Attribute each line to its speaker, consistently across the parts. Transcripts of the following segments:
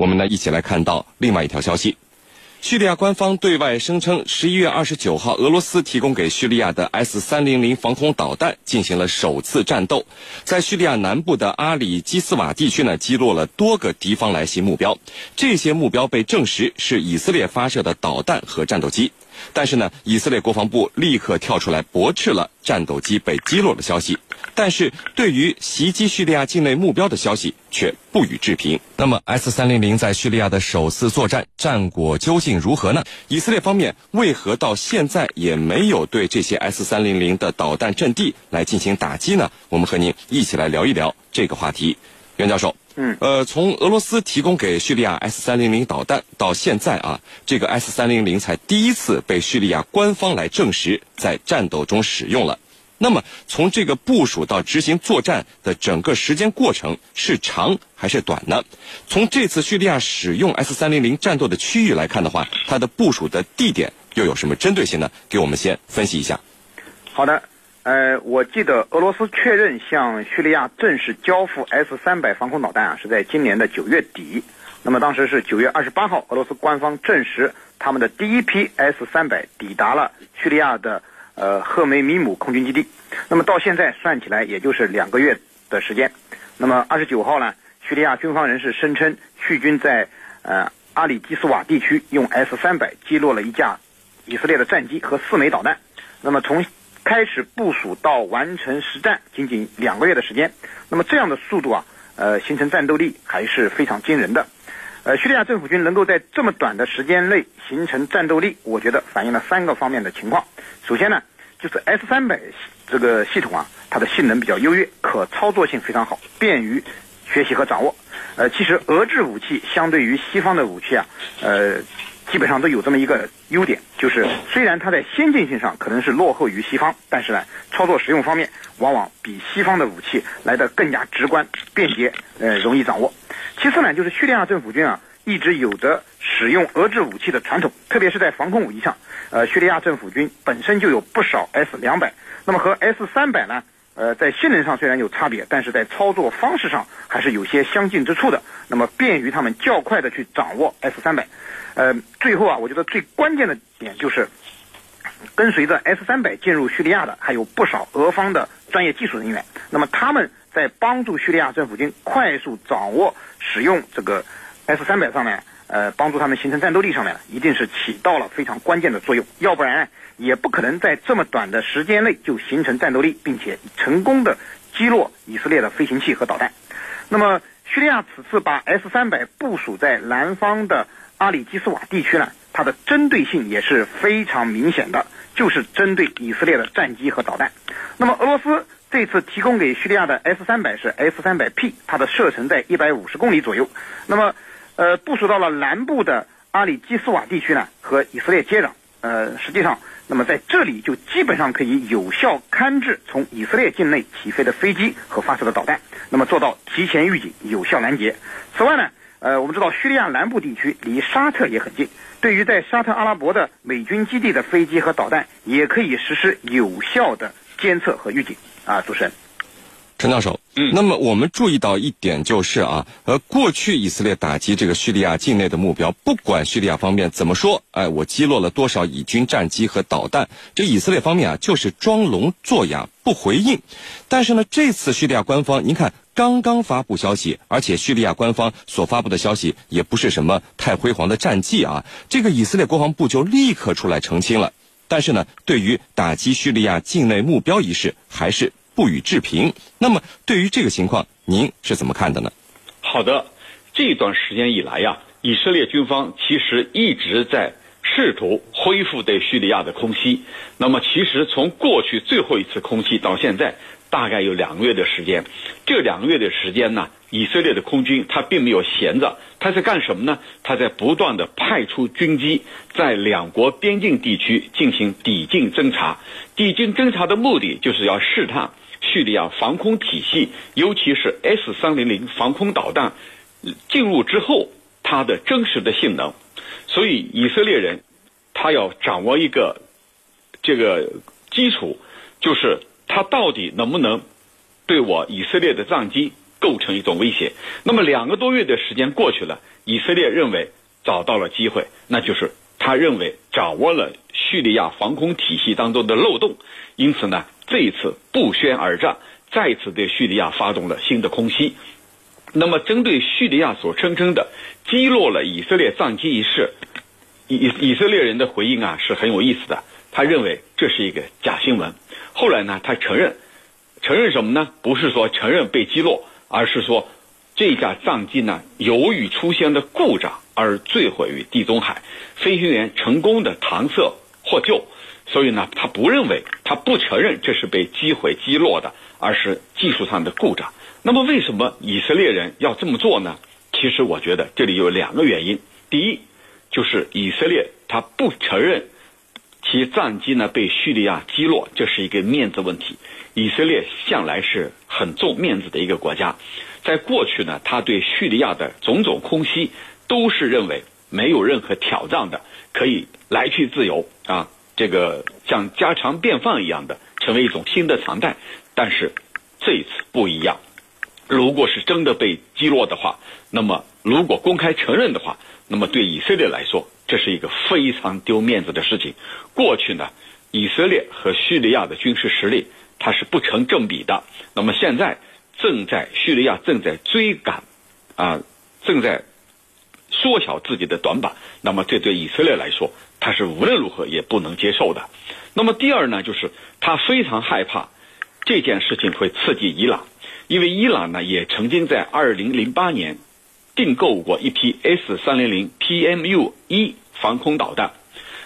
Speaker 1: 我们呢一起来看到另外一条消息。叙利亚官方对外声称，十一月二十九号，俄罗斯提供给叙利亚的 S 三零零防空导弹进行了首次战斗，在叙利亚南部的阿里基斯瓦地区呢，击落了多个敌方来袭目标。这些目标被证实是以色列发射的导弹和战斗机。但是呢，以色列国防部立刻跳出来驳斥了战斗机被击落的消息。但是对于袭击叙利亚境内目标的消息却不予置评。那么 S 三零零在叙利亚的首次作战战果究竟如何呢？以色列方面为何到现在也没有对这些 S 三零零的导弹阵地来进行打击呢？我们和您一起来聊一聊这个话题。袁教授。
Speaker 2: 嗯，
Speaker 1: 呃，从俄罗斯提供给叙利亚 S 三零零导弹到现在啊，这个 S 三零零才第一次被叙利亚官方来证实在战斗中使用了。那么，从这个部署到执行作战的整个时间过程是长还是短呢？从这次叙利亚使用 S 三零零战斗的区域来看的话，它的部署的地点又有什么针对性呢？给我们先分析一下。
Speaker 2: 好的。呃，我记得俄罗斯确认向叙利亚正式交付 S 三百防空导弹啊，是在今年的九月底。那么当时是九月二十八号，俄罗斯官方证实他们的第一批 S 三百抵达了叙利亚的呃赫梅米姆空军基地。那么到现在算起来，也就是两个月的时间。那么二十九号呢，叙利亚军方人士声称，叙军在呃阿里基斯瓦地区用 S 三百击落了一架以色列的战机和四枚导弹。那么从开始部署到完成实战，仅仅两个月的时间。那么这样的速度啊，呃，形成战斗力还是非常惊人的。呃，叙利亚政府军能够在这么短的时间内形成战斗力，我觉得反映了三个方面的情况。首先呢，就是 S 三百这个系统啊，它的性能比较优越，可操作性非常好，便于学习和掌握。呃，其实俄制武器相对于西方的武器啊，呃。基本上都有这么一个优点，就是虽然它在先进性上可能是落后于西方，但是呢，操作使用方面往往比西方的武器来的更加直观、便捷，呃，容易掌握。其次呢，就是叙利亚政府军啊，一直有着使用俄制武器的传统，特别是在防空武器上，呃，叙利亚政府军本身就有不少 S 两百，那么和 S 三百呢，呃，在性能上虽然有差别，但是在操作方式上还是有些相近之处的，那么便于他们较快的去掌握 S 三百。呃，最后啊，我觉得最关键的点就是，跟随着 S 三百进入叙利亚的还有不少俄方的专业技术人员。那么他们在帮助叙利亚政府军快速掌握使用这个 S 三百上面，呃，帮助他们形成战斗力上面，一定是起到了非常关键的作用。要不然也不可能在这么短的时间内就形成战斗力，并且成功的击落以色列的飞行器和导弹。那么叙利亚此次把 S 三百部署在南方的。阿里基斯瓦地区呢，它的针对性也是非常明显的，就是针对以色列的战机和导弹。那么俄罗斯这次提供给叙利亚的 S 三百是 S 三百 P，它的射程在一百五十公里左右。那么，呃，部署到了南部的阿里基斯瓦地区呢，和以色列接壤。呃，实际上，那么在这里就基本上可以有效勘制从以色列境内起飞的飞机和发射的导弹，那么做到提前预警，有效拦截。此外呢。呃，我们知道叙利亚南部地区离沙特也很近，对于在沙特阿拉伯的美军基地的飞机和导弹，也可以实施有效的监测和预警。啊，主持人，
Speaker 1: 陈教授，嗯，那么我们注意到一点就是啊，呃，过去以色列打击这个叙利亚境内的目标，不管叙利亚方面怎么说，哎，我击落了多少以军战机和导弹，这以色列方面啊就是装聋作哑不回应。但是呢，这次叙利亚官方，您看。刚刚发布消息，而且叙利亚官方所发布的消息也不是什么太辉煌的战绩啊。这个以色列国防部就立刻出来澄清了。但是呢，对于打击叙利亚境内目标一事，还是不予置评。那么，对于这个情况，您是怎么看的呢？
Speaker 3: 好的，这段时间以来呀，以色列军方其实一直在试图恢复对叙利亚的空袭。那么，其实从过去最后一次空袭到现在。大概有两个月的时间，这两个月的时间呢，以色列的空军他并没有闲着，他在干什么呢？他在不断的派出军机在两国边境地区进行抵近侦察。抵近侦察的目的就是要试探叙利亚防空体系，尤其是 S 三零零防空导弹进入之后它的真实的性能。所以以色列人他要掌握一个这个基础，就是。他到底能不能对我以色列的战机构成一种威胁。那么两个多月的时间过去了，以色列认为找到了机会，那就是他认为掌握了叙利亚防空体系当中的漏洞，因此呢，这一次不宣而战，再次对叙利亚发动了新的空袭。那么，针对叙利亚所声称的击落了以色列战机一事，以以色列人的回应啊是很有意思的。他认为这是一个假新闻。后来呢，他承认，承认什么呢？不是说承认被击落，而是说这架战机呢由于出现了故障而坠毁于地中海，飞行员成功的搪塞获救。所以呢，他不认为，他不承认这是被击毁击落的，而是技术上的故障。那么，为什么以色列人要这么做呢？其实，我觉得这里有两个原因。第一，就是以色列他不承认其战机呢被叙利亚击落，这是一个面子问题。以色列向来是很重面子的一个国家，在过去呢，他对叙利亚的种种空袭都是认为没有任何挑战的，可以来去自由啊，这个像家常便饭一样的成为一种新的常态。但是这一次不一样。如果是真的被击落的话，那么如果公开承认的话，那么对以色列来说，这是一个非常丢面子的事情。过去呢，以色列和叙利亚的军事实力它是不成正比的。那么现在正在叙利亚正在追赶，啊，正在缩小自己的短板。那么这对以色列来说，他是无论如何也不能接受的。那么第二呢，就是他非常害怕这件事情会刺激伊朗。因为伊朗呢也曾经在二零零八年订购过一批 S 三零零 PMU 一防空导弹，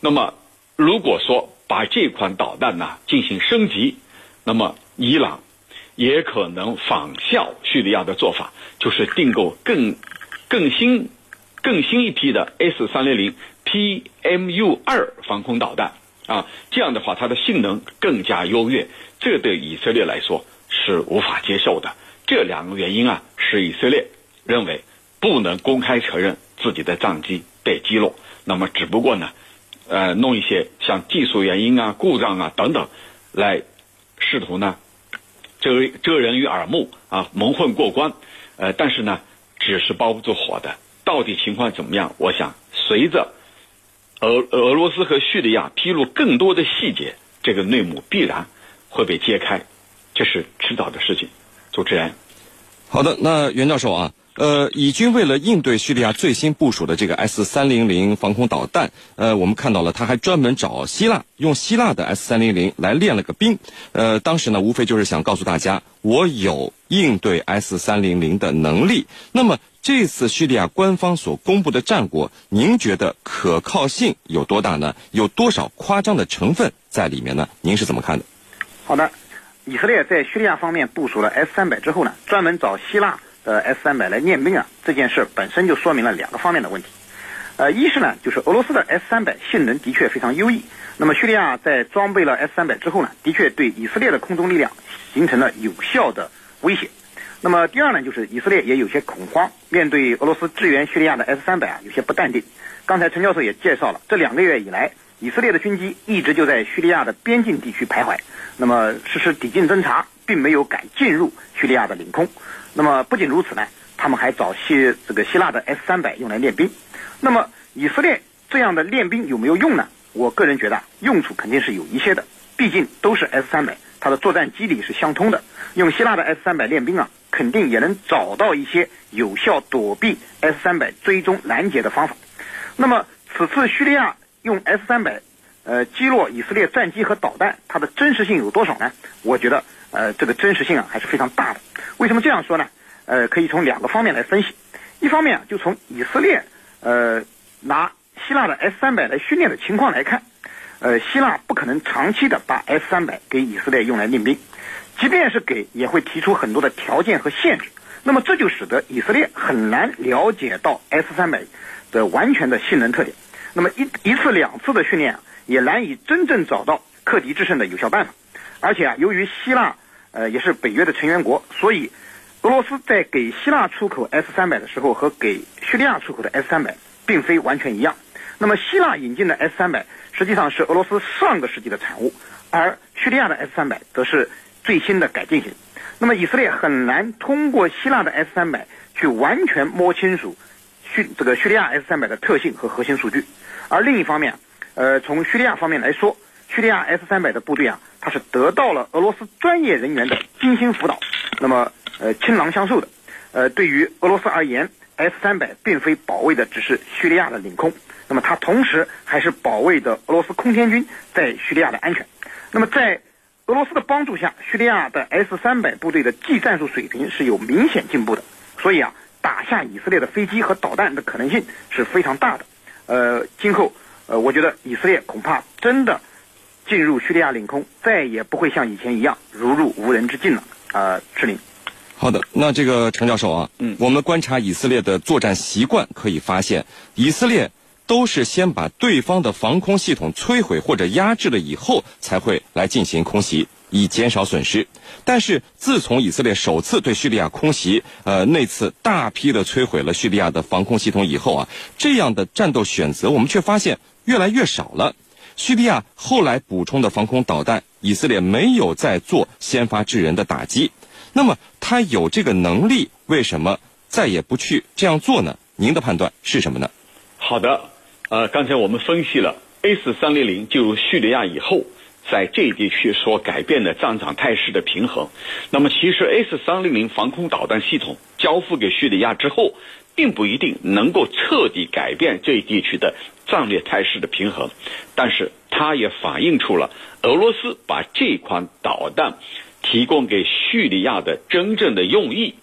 Speaker 3: 那么如果说把这款导弹呢进行升级，那么伊朗也可能仿效叙利亚的做法，就是订购更更新更新一批的 S 三零零 PMU 二防空导弹啊，这样的话它的性能更加优越，这对以色列来说。是无法接受的。这两个原因啊，使以色列认为不能公开承认自己的战机被击落。那么，只不过呢，呃，弄一些像技术原因啊、故障啊等等，来试图呢遮遮人于耳目啊，蒙混过关。呃，但是呢，纸是包不住火的。到底情况怎么样？我想，随着俄俄罗斯和叙利亚披露更多的细节，这个内幕必然会被揭开。这是迟早的事情，主持人。
Speaker 1: 好的，那袁教授啊，呃，以军为了应对叙利亚最新部署的这个 S 三零零防空导弹，呃，我们看到了他还专门找希腊，用希腊的 S 三零零来练了个兵，呃，当时呢，无非就是想告诉大家，我有应对 S 三零零的能力。那么这次叙利亚官方所公布的战果，您觉得可靠性有多大呢？有多少夸张的成分在里面呢？您是怎么看的？
Speaker 2: 好的。以色列在叙利亚方面部署了 S 三百之后呢，专门找希腊的 S 三百来练兵啊，这件事本身就说明了两个方面的问题。呃，一是呢，就是俄罗斯的 S 三百性能的确非常优异，那么叙利亚在装备了 S 三百之后呢，的确对以色列的空中力量形成了有效的威胁。那么第二呢，就是以色列也有些恐慌，面对俄罗斯支援叙利亚的 S 三百啊，有些不淡定。刚才陈教授也介绍了，这两个月以来。以色列的军机一直就在叙利亚的边境地区徘徊，那么实施抵近侦察，并没有敢进入叙利亚的领空。那么不仅如此呢，他们还找希这个希腊的 S 三百用来练兵。那么以色列这样的练兵有没有用呢？我个人觉得用处肯定是有一些的，毕竟都是 S 三百，它的作战机理是相通的。用希腊的 S 三百练兵啊，肯定也能找到一些有效躲避 S 三百追踪拦截的方法。那么此次叙利亚。用 S 三百，呃，击落以色列战机和导弹，它的真实性有多少呢？我觉得，呃，这个真实性啊还是非常大的。为什么这样说呢？呃，可以从两个方面来分析。一方面啊，就从以色列，呃，拿希腊的 S 三百来训练的情况来看，呃，希腊不可能长期的把 S 三百给以色列用来练兵，即便是给，也会提出很多的条件和限制。那么这就使得以色列很难了解到 S 三百的完全的性能特点。那么一一次两次的训练啊，也难以真正找到克敌制胜的有效办法。而且啊，由于希腊呃也是北约的成员国，所以俄罗斯在给希腊出口 S 三百的时候和给叙利亚出口的 S 三百并非完全一样。那么希腊引进的 S 三百实际上是俄罗斯上个世纪的产物，而叙利亚的 S 三百则是最新的改进型。那么以色列很难通过希腊的 S 三百去完全摸清楚叙这个叙利亚 S 三百的特性和核心数据。而另一方面，呃，从叙利亚方面来说，叙利亚 S 三百的部队啊，它是得到了俄罗斯专业人员的精心辅导，那么呃，倾囊相授的。呃，对于俄罗斯而言，S 三百并非保卫的只是叙利亚的领空，那么它同时还是保卫的俄罗斯空天军在叙利亚的安全。那么在俄罗斯的帮助下，叙利亚的 S 三百部队的技战术水平是有明显进步的，所以啊，打下以色列的飞机和导弹的可能性是非常大的。呃，今后呃，我觉得以色列恐怕真的进入叙利亚领空，再也不会像以前一样如入无人之境了。啊，赤林。
Speaker 1: 好的，那这个程教授啊，嗯，我们观察以色列的作战习惯，可以发现，以色列都是先把对方的防空系统摧毁或者压制了以后，才会来进行空袭，以减少损失。但是自从以色列首次对叙利亚空袭，呃，那次大批的摧毁了叙利亚的防空系统以后啊，这样的战斗选择，我们却发现越来越少了。叙利亚后来补充的防空导弹，以色列没有再做先发制人的打击。那么他有这个能力，为什么再也不去这样做呢？您的判断是什么呢？
Speaker 3: 好的，呃，刚才我们分析了 S 三零零进入叙利亚以后，在这一地区所改变的战场态势的平衡。那么，其实 S 三零零防空导弹系统交付给叙利亚之后，并不一定能够彻底改变这一地区的战略态势的平衡，但是它也反映出了俄罗斯把这款导弹。提供给叙利亚的真正的用意，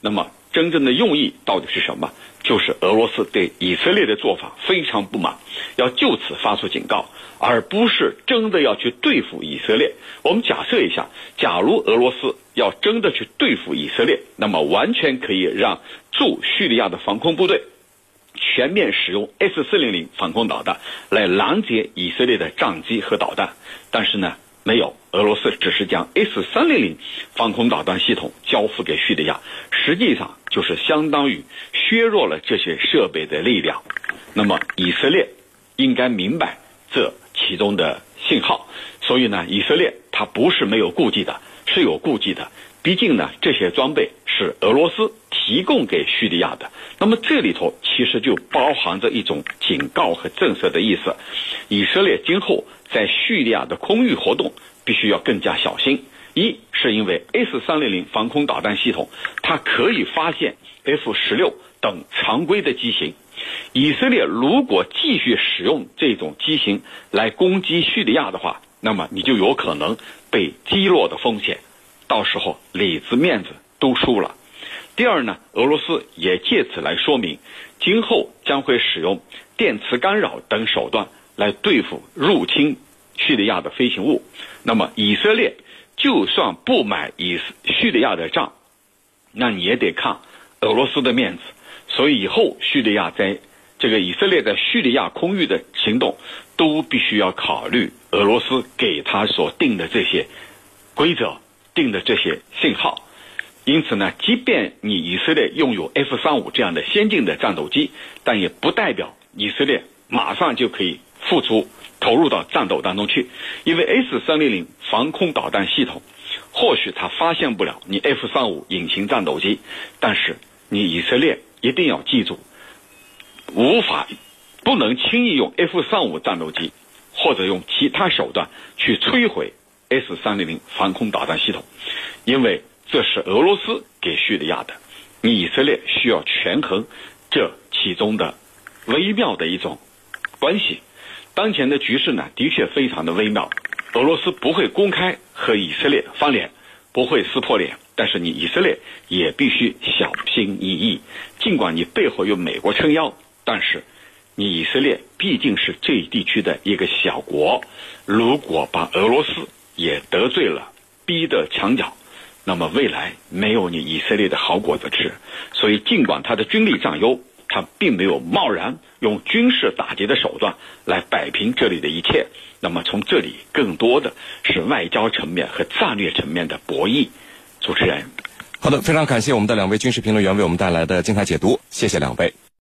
Speaker 3: 那么真正的用意到底是什么？就是俄罗斯对以色列的做法非常不满，要就此发出警告，而不是真的要去对付以色列。我们假设一下，假如俄罗斯要真的去对付以色列，那么完全可以让驻叙利亚的防空部队全面使用 S 四零零防空导弹来拦截以色列的战机和导弹，但是呢？没有，俄罗斯只是将 S 三零零防空导弹系统交付给叙利亚，实际上就是相当于削弱了这些设备的力量。那么以色列应该明白这其中的信号，所以呢，以色列它不是没有顾忌的，是有顾忌的。毕竟呢，这些装备是俄罗斯提供给叙利亚的。那么这里头其实就包含着一种警告和震慑的意思。以色列今后。在叙利亚的空域活动必须要更加小心。一是因为 S 三零零防空导弹系统，它可以发现 F 十六等常规的机型。以色列如果继续使用这种机型来攻击叙利亚的话，那么你就有可能被击落的风险，到时候里子面子都输了。第二呢，俄罗斯也借此来说明，今后将会使用电磁干扰等手段。来对付入侵叙利亚的飞行物，那么以色列就算不买以叙利亚的账，那你也得看俄罗斯的面子。所以以后叙利亚在这个以色列在叙利亚空域的行动，都必须要考虑俄罗斯给他所定的这些规则、定的这些信号。因此呢，即便你以色列拥有 F 三五这样的先进的战斗机，但也不代表以色列马上就可以。付出投入到战斗当中去，因为 S 三零零防空导弹系统，或许它发现不了你 F 三五隐形战斗机，但是你以色列一定要记住，无法不能轻易用 F 三五战斗机或者用其他手段去摧毁 S 三零零防空导弹系统，因为这是俄罗斯给叙利亚的，你以色列需要权衡这其中的微妙的一种关系。当前的局势呢，的确非常的微妙。俄罗斯不会公开和以色列翻脸，不会撕破脸，但是你以色列也必须小心翼翼。尽管你背后有美国撑腰，但是你以色列毕竟是这一地区的一个小国，如果把俄罗斯也得罪了，逼得墙角，那么未来没有你以色列的好果子吃。所以，尽管他的军力占优。他并没有贸然用军事打击的手段来摆平这里的一切，那么从这里更多的是外交层面和战略层面的博弈。主持人，
Speaker 1: 好的，非常感谢我们的两位军事评论员为我们带来的精彩解读，谢谢两位。